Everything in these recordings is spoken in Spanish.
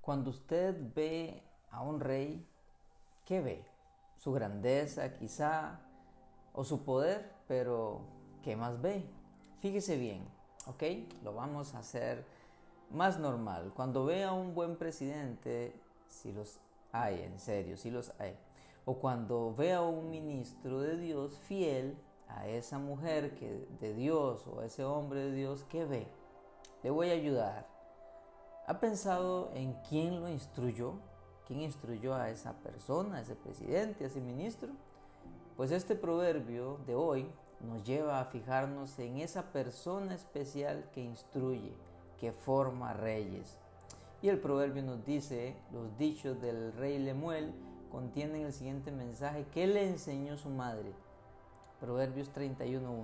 Cuando usted ve a un rey, ¿qué ve? Su grandeza quizá o su poder, pero ¿qué más ve? Fíjese bien, ¿ok? Lo vamos a hacer más normal. Cuando ve a un buen presidente, si los hay, en serio, si los hay. O cuando ve a un ministro de Dios fiel a esa mujer que, de Dios o a ese hombre de Dios, ¿qué ve? Le voy a ayudar. ¿Ha pensado en quién lo instruyó? ¿Quién instruyó a esa persona, a ese presidente, a ese ministro? Pues este proverbio de hoy nos lleva a fijarnos en esa persona especial que instruye, que forma reyes. Y el proverbio nos dice, los dichos del rey Lemuel contienen el siguiente mensaje que le enseñó su madre. Proverbios 31.1.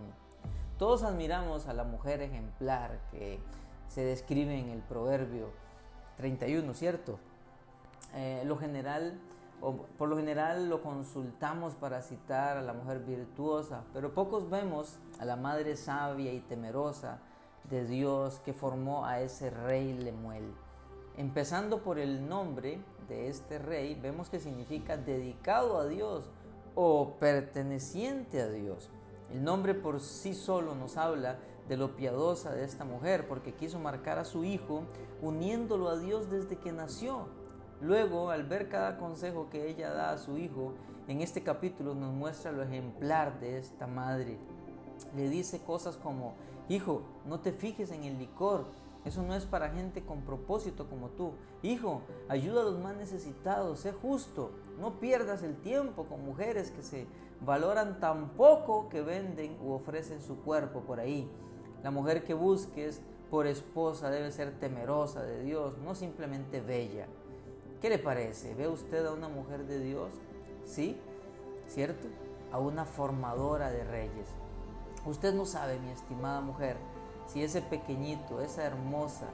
Todos admiramos a la mujer ejemplar que se describe en el proverbio 31, ¿cierto? Eh, lo general, por lo general lo consultamos para citar a la mujer virtuosa, pero pocos vemos a la madre sabia y temerosa de Dios que formó a ese rey Lemuel. Empezando por el nombre de este rey, vemos que significa dedicado a Dios o perteneciente a Dios. El nombre por sí solo nos habla de lo piadosa de esta mujer, porque quiso marcar a su hijo uniéndolo a Dios desde que nació. Luego, al ver cada consejo que ella da a su hijo, en este capítulo nos muestra lo ejemplar de esta madre. Le dice cosas como, hijo, no te fijes en el licor, eso no es para gente con propósito como tú. Hijo, ayuda a los más necesitados, sé justo. No pierdas el tiempo con mujeres que se valoran tan poco que venden u ofrecen su cuerpo por ahí. La mujer que busques por esposa debe ser temerosa de Dios, no simplemente bella. ¿Qué le parece? ¿Ve usted a una mujer de Dios? ¿Sí? ¿Cierto? A una formadora de reyes. Usted no sabe, mi estimada mujer, si ese pequeñito, esa hermosa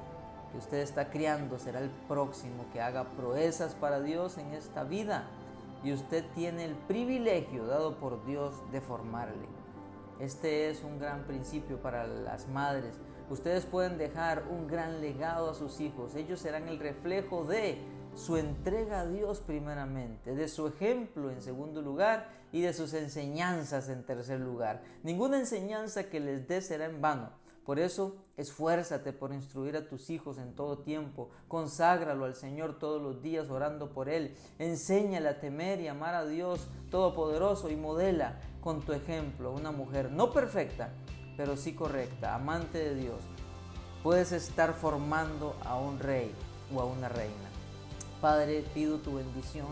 que usted está criando será el próximo que haga proezas para Dios en esta vida. Y usted tiene el privilegio dado por Dios de formarle. Este es un gran principio para las madres. Ustedes pueden dejar un gran legado a sus hijos. Ellos serán el reflejo de su entrega a Dios primeramente, de su ejemplo en segundo lugar y de sus enseñanzas en tercer lugar. Ninguna enseñanza que les dé será en vano. Por eso, esfuérzate por instruir a tus hijos en todo tiempo, conságralo al Señor todos los días orando por Él, enséñale a temer y amar a Dios Todopoderoso y modela con tu ejemplo una mujer no perfecta, pero sí correcta, amante de Dios. Puedes estar formando a un rey o a una reina. Padre, pido tu bendición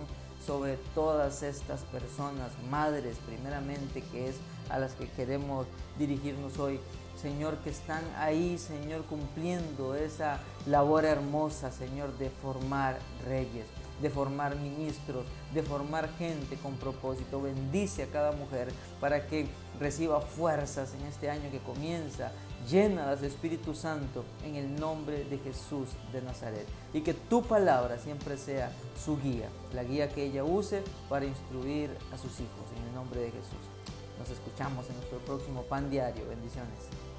sobre todas estas personas, madres primeramente, que es a las que queremos dirigirnos hoy. Señor, que están ahí, Señor, cumpliendo esa labor hermosa, Señor, de formar reyes, de formar ministros, de formar gente con propósito. Bendice a cada mujer para que reciba fuerzas en este año que comienza. Llénalas de Espíritu Santo en el nombre de Jesús de Nazaret. Y que tu palabra siempre sea su guía, la guía que ella use para instruir a sus hijos en el nombre de Jesús. En nuestro próximo pan diario. Bendiciones.